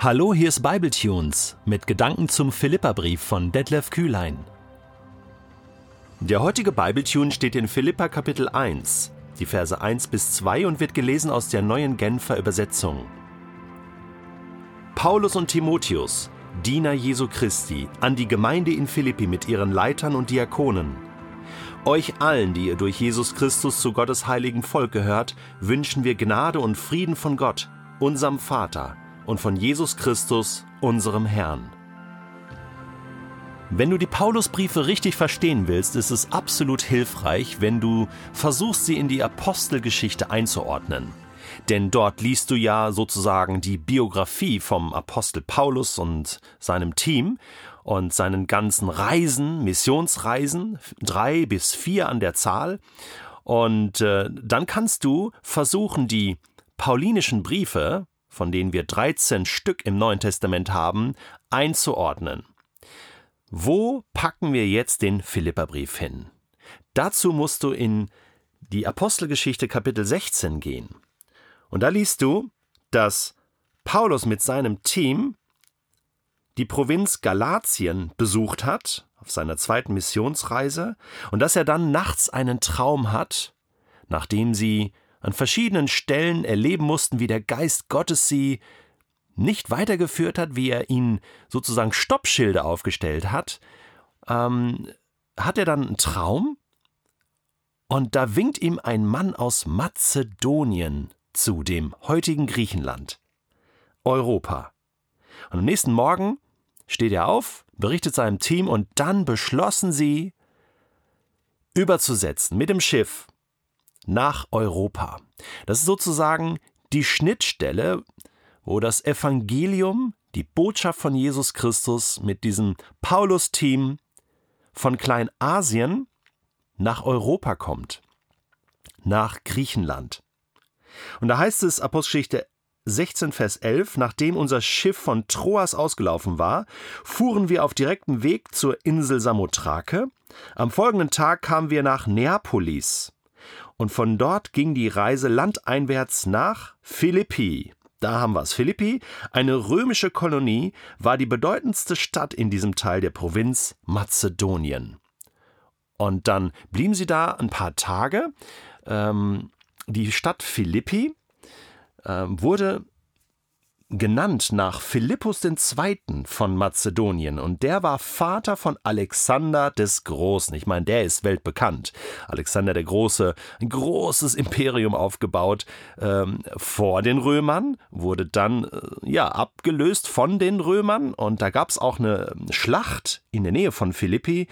Hallo, hier ist Bibletunes mit Gedanken zum Philipperbrief von Detlef Kühlein. Der heutige Bibletune steht in Philippa Kapitel 1, die Verse 1 bis 2 und wird gelesen aus der neuen Genfer Übersetzung. Paulus und Timotheus, Diener Jesu Christi, an die Gemeinde in Philippi mit ihren Leitern und Diakonen. Euch allen, die ihr durch Jesus Christus zu Gottes heiligen Volk gehört, wünschen wir Gnade und Frieden von Gott, unserem Vater, und von Jesus Christus, unserem Herrn. Wenn du die Paulusbriefe richtig verstehen willst, ist es absolut hilfreich, wenn du versuchst, sie in die Apostelgeschichte einzuordnen. Denn dort liest du ja sozusagen die Biografie vom Apostel Paulus und seinem Team und seinen ganzen Reisen, Missionsreisen, drei bis vier an der Zahl. Und äh, dann kannst du versuchen, die paulinischen Briefe, von denen wir 13 Stück im Neuen Testament haben, einzuordnen. Wo packen wir jetzt den Philipperbrief hin? Dazu musst du in die Apostelgeschichte Kapitel 16 gehen. Und da liest du, dass Paulus mit seinem Team die Provinz Galatien besucht hat, auf seiner zweiten Missionsreise, und dass er dann nachts einen Traum hat, nachdem sie an verschiedenen Stellen erleben mussten, wie der Geist Gottes sie nicht weitergeführt hat, wie er ihnen sozusagen Stoppschilder aufgestellt hat, ähm, hat er dann einen Traum? Und da winkt ihm ein Mann aus Mazedonien zu, dem heutigen Griechenland, Europa. Und am nächsten Morgen steht er auf, berichtet seinem Team und dann beschlossen sie, überzusetzen mit dem Schiff nach Europa. Das ist sozusagen die Schnittstelle, wo das Evangelium, die Botschaft von Jesus Christus mit diesem Paulus-Team von Kleinasien nach Europa kommt, nach Griechenland. Und da heißt es Apostelgeschichte 16, Vers 11, nachdem unser Schiff von Troas ausgelaufen war, fuhren wir auf direktem Weg zur Insel Samothrake. Am folgenden Tag kamen wir nach Neapolis und von dort ging die Reise landeinwärts nach Philippi. Da haben wir es. Philippi, eine römische Kolonie, war die bedeutendste Stadt in diesem Teil der Provinz Mazedonien. Und dann blieben sie da ein paar Tage. Ähm, die Stadt Philippi äh, wurde genannt nach Philippus II. von Mazedonien und der war Vater von Alexander des Großen. Ich meine, der ist weltbekannt. Alexander der Große, ein großes Imperium aufgebaut ähm, vor den Römern, wurde dann äh, ja abgelöst von den Römern und da gab es auch eine Schlacht in der Nähe von Philippi,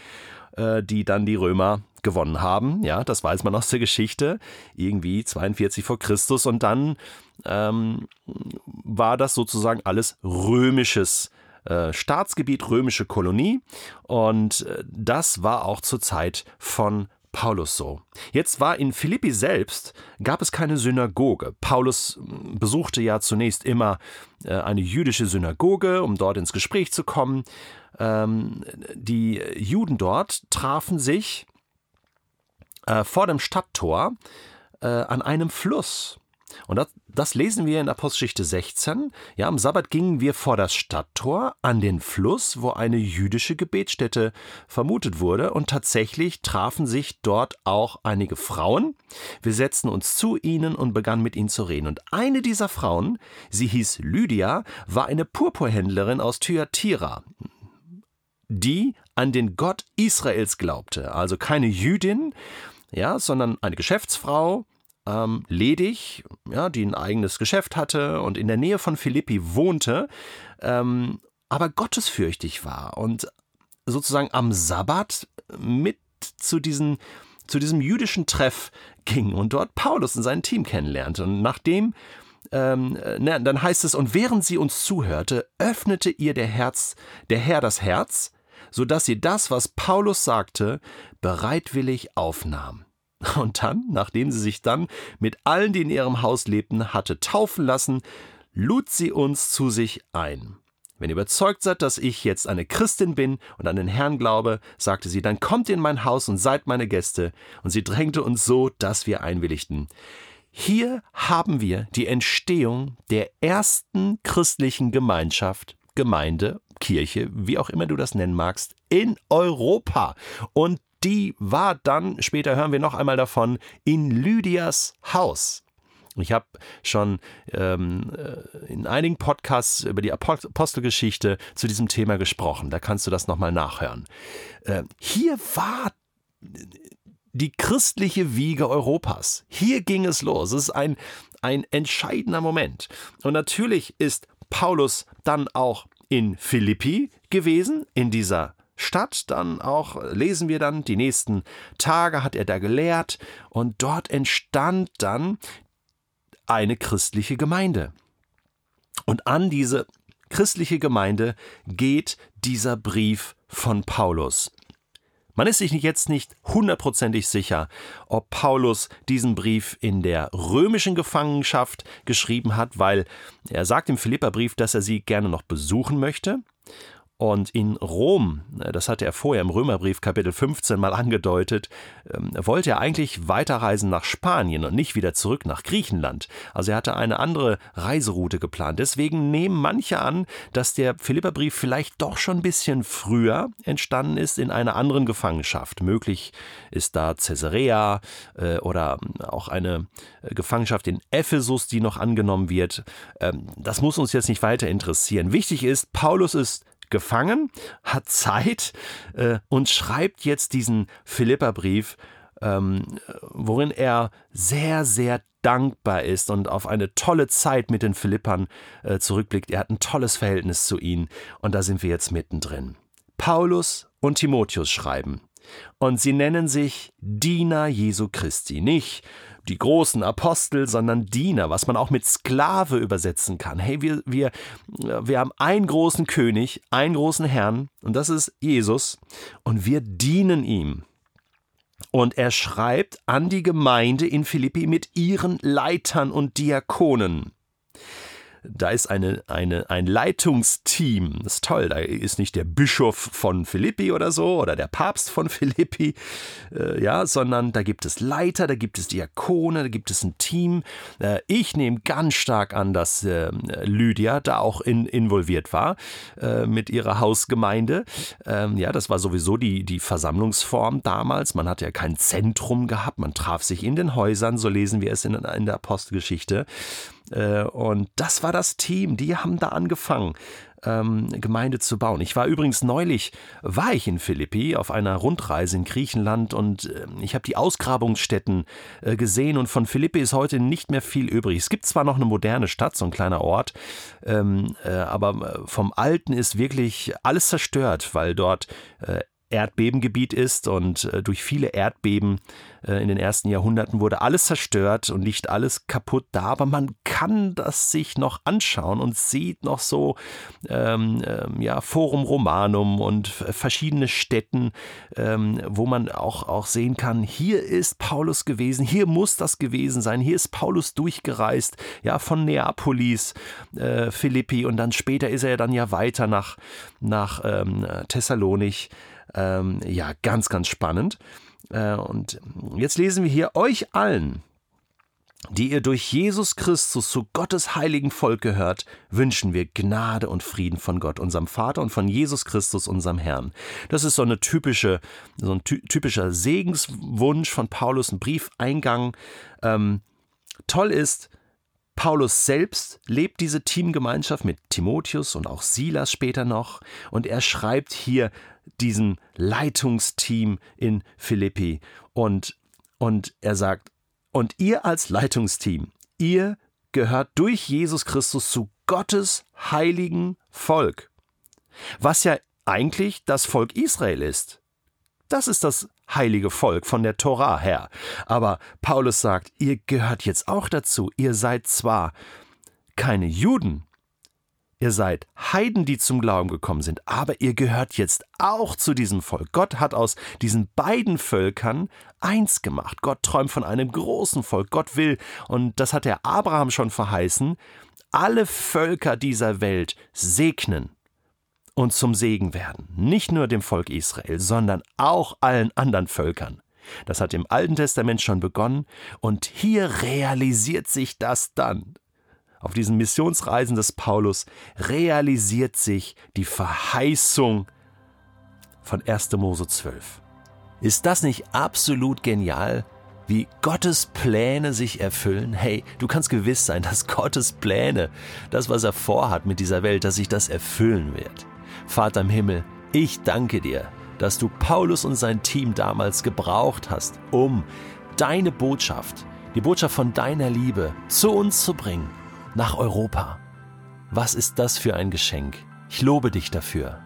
äh, die dann die Römer gewonnen haben. Ja, das weiß man aus der Geschichte. Irgendwie 42 vor Christus und dann ähm, war das sozusagen alles römisches äh, Staatsgebiet, römische Kolonie und äh, das war auch zur Zeit von Paulus so. Jetzt war in Philippi selbst, gab es keine Synagoge. Paulus hm, besuchte ja zunächst immer äh, eine jüdische Synagoge, um dort ins Gespräch zu kommen. Ähm, die Juden dort trafen sich vor dem Stadttor an einem Fluss. Und das, das, lesen wir in Apostelgeschichte 16. Ja, am Sabbat gingen wir vor das Stadttor an den Fluss, wo eine jüdische Gebetsstätte vermutet wurde. Und tatsächlich trafen sich dort auch einige Frauen. Wir setzten uns zu ihnen und begannen mit ihnen zu reden. Und eine dieser Frauen, sie hieß Lydia, war eine Purpurhändlerin aus Thyatira die an den Gott Israels glaubte. Also keine Jüdin, ja, sondern eine Geschäftsfrau, ähm, ledig, ja, die ein eigenes Geschäft hatte und in der Nähe von Philippi wohnte, ähm, aber gottesfürchtig war und sozusagen am Sabbat mit zu diesen zu diesem jüdischen Treff ging und dort Paulus und sein Team kennenlernte. Und nachdem, ähm, na, dann heißt es, und während sie uns zuhörte, öffnete ihr der Herz, der Herr das Herz, so dass sie das, was Paulus sagte, bereitwillig aufnahm. Und dann, nachdem sie sich dann mit allen, die in ihrem Haus lebten, hatte taufen lassen, lud sie uns zu sich ein. Wenn ihr überzeugt seid, dass ich jetzt eine Christin bin und an den Herrn glaube, sagte sie, dann kommt in mein Haus und seid meine Gäste. Und sie drängte uns so, dass wir einwilligten. hier haben wir die Entstehung der ersten christlichen Gemeinschaft, Gemeinde, Kirche, wie auch immer du das nennen magst, in Europa. Und die war dann, später hören wir noch einmal davon, in Lydias Haus. Ich habe schon ähm, äh, in einigen Podcasts über die Apostelgeschichte zu diesem Thema gesprochen. Da kannst du das nochmal nachhören. Äh, hier war die christliche Wiege Europas. Hier ging es los. Es ist ein, ein entscheidender Moment. Und natürlich ist Paulus dann auch in Philippi gewesen, in dieser Stadt. Dann auch lesen wir dann, die nächsten Tage hat er da gelehrt und dort entstand dann eine christliche Gemeinde. Und an diese christliche Gemeinde geht dieser Brief von Paulus. Man ist sich jetzt nicht hundertprozentig sicher, ob Paulus diesen Brief in der römischen Gefangenschaft geschrieben hat, weil er sagt im Philipperbrief, dass er sie gerne noch besuchen möchte. Und in Rom, äh, das hatte er vorher im Römerbrief Kapitel 15 mal angedeutet, ähm, wollte er eigentlich weiterreisen nach Spanien und nicht wieder zurück nach Griechenland. Also er hatte eine andere Reiseroute geplant. Deswegen nehmen manche an, dass der Philipperbrief vielleicht doch schon ein bisschen früher entstanden ist in einer anderen Gefangenschaft. Möglich ist da Caesarea äh, oder auch eine äh, Gefangenschaft in Ephesus, die noch angenommen wird. Ähm, das muss uns jetzt nicht weiter interessieren. Wichtig ist, Paulus ist gefangen, hat Zeit äh, und schreibt jetzt diesen Philipperbrief, ähm, worin er sehr, sehr dankbar ist und auf eine tolle Zeit mit den Philippern äh, zurückblickt. Er hat ein tolles Verhältnis zu ihnen und da sind wir jetzt mittendrin. Paulus und Timotheus schreiben. Und sie nennen sich Diener Jesu Christi. Nicht die großen Apostel, sondern Diener, was man auch mit Sklave übersetzen kann. Hey, wir, wir, wir haben einen großen König, einen großen Herrn, und das ist Jesus, und wir dienen ihm. Und er schreibt an die Gemeinde in Philippi mit ihren Leitern und Diakonen. Da ist eine, eine, ein Leitungsteam. Das ist toll. Da ist nicht der Bischof von Philippi oder so oder der Papst von Philippi, äh, ja, sondern da gibt es Leiter, da gibt es Diakone, da gibt es ein Team. Äh, ich nehme ganz stark an, dass äh, Lydia da auch in, involviert war äh, mit ihrer Hausgemeinde. Ähm, ja, das war sowieso die, die Versammlungsform damals. Man hatte ja kein Zentrum gehabt, man traf sich in den Häusern, so lesen wir es in, in der Apostelgeschichte. Äh, und das war das Team, die haben da angefangen. Ähm, Gemeinde zu bauen. Ich war übrigens neulich, war ich in Philippi auf einer Rundreise in Griechenland und äh, ich habe die Ausgrabungsstätten äh, gesehen und von Philippi ist heute nicht mehr viel übrig. Es gibt zwar noch eine moderne Stadt, so ein kleiner Ort, ähm, äh, aber vom Alten ist wirklich alles zerstört, weil dort Erdbebengebiet ist und äh, durch viele Erdbeben äh, in den ersten Jahrhunderten wurde alles zerstört und nicht alles kaputt da, aber man kann das sich noch anschauen und sieht noch so ähm, ähm, ja, Forum Romanum und verschiedene Städten, ähm, wo man auch, auch sehen kann, hier ist Paulus gewesen, hier muss das gewesen sein, hier ist Paulus durchgereist, ja, von Neapolis, äh, Philippi und dann später ist er dann ja weiter nach, nach ähm, Thessalonich. Ähm, ja, ganz, ganz spannend. Äh, und jetzt lesen wir hier euch allen, die ihr durch Jesus Christus zu Gottes heiligen Volk gehört, wünschen wir Gnade und Frieden von Gott, unserem Vater und von Jesus Christus, unserem Herrn. Das ist so eine typische, so ein typischer Segenswunsch von Paulus, ein Briefeingang. Ähm, toll ist, Paulus selbst lebt diese Teamgemeinschaft mit Timotheus und auch Silas später noch. Und er schreibt hier diesem Leitungsteam in Philippi. Und, und er sagt, und ihr als Leitungsteam, ihr gehört durch Jesus Christus zu Gottes heiligen Volk, was ja eigentlich das Volk Israel ist. Das ist das heilige Volk von der Torah her. Aber Paulus sagt, ihr gehört jetzt auch dazu. Ihr seid zwar keine Juden, Ihr seid Heiden, die zum Glauben gekommen sind, aber ihr gehört jetzt auch zu diesem Volk. Gott hat aus diesen beiden Völkern eins gemacht. Gott träumt von einem großen Volk. Gott will, und das hat der Abraham schon verheißen, alle Völker dieser Welt segnen und zum Segen werden. Nicht nur dem Volk Israel, sondern auch allen anderen Völkern. Das hat im Alten Testament schon begonnen und hier realisiert sich das dann. Auf diesen Missionsreisen des Paulus realisiert sich die Verheißung von 1. Mose 12. Ist das nicht absolut genial? wie Gottes Pläne sich erfüllen. Hey, du kannst gewiss sein, dass Gottes Pläne, das, was er vorhat mit dieser Welt, dass sich das erfüllen wird. Vater im Himmel, ich danke dir, dass du Paulus und sein Team damals gebraucht hast, um deine Botschaft, die Botschaft von deiner Liebe zu uns zu bringen, nach Europa. Was ist das für ein Geschenk? Ich lobe dich dafür.